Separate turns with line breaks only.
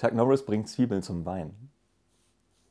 Chuck Norris bringt Zwiebeln zum Wein.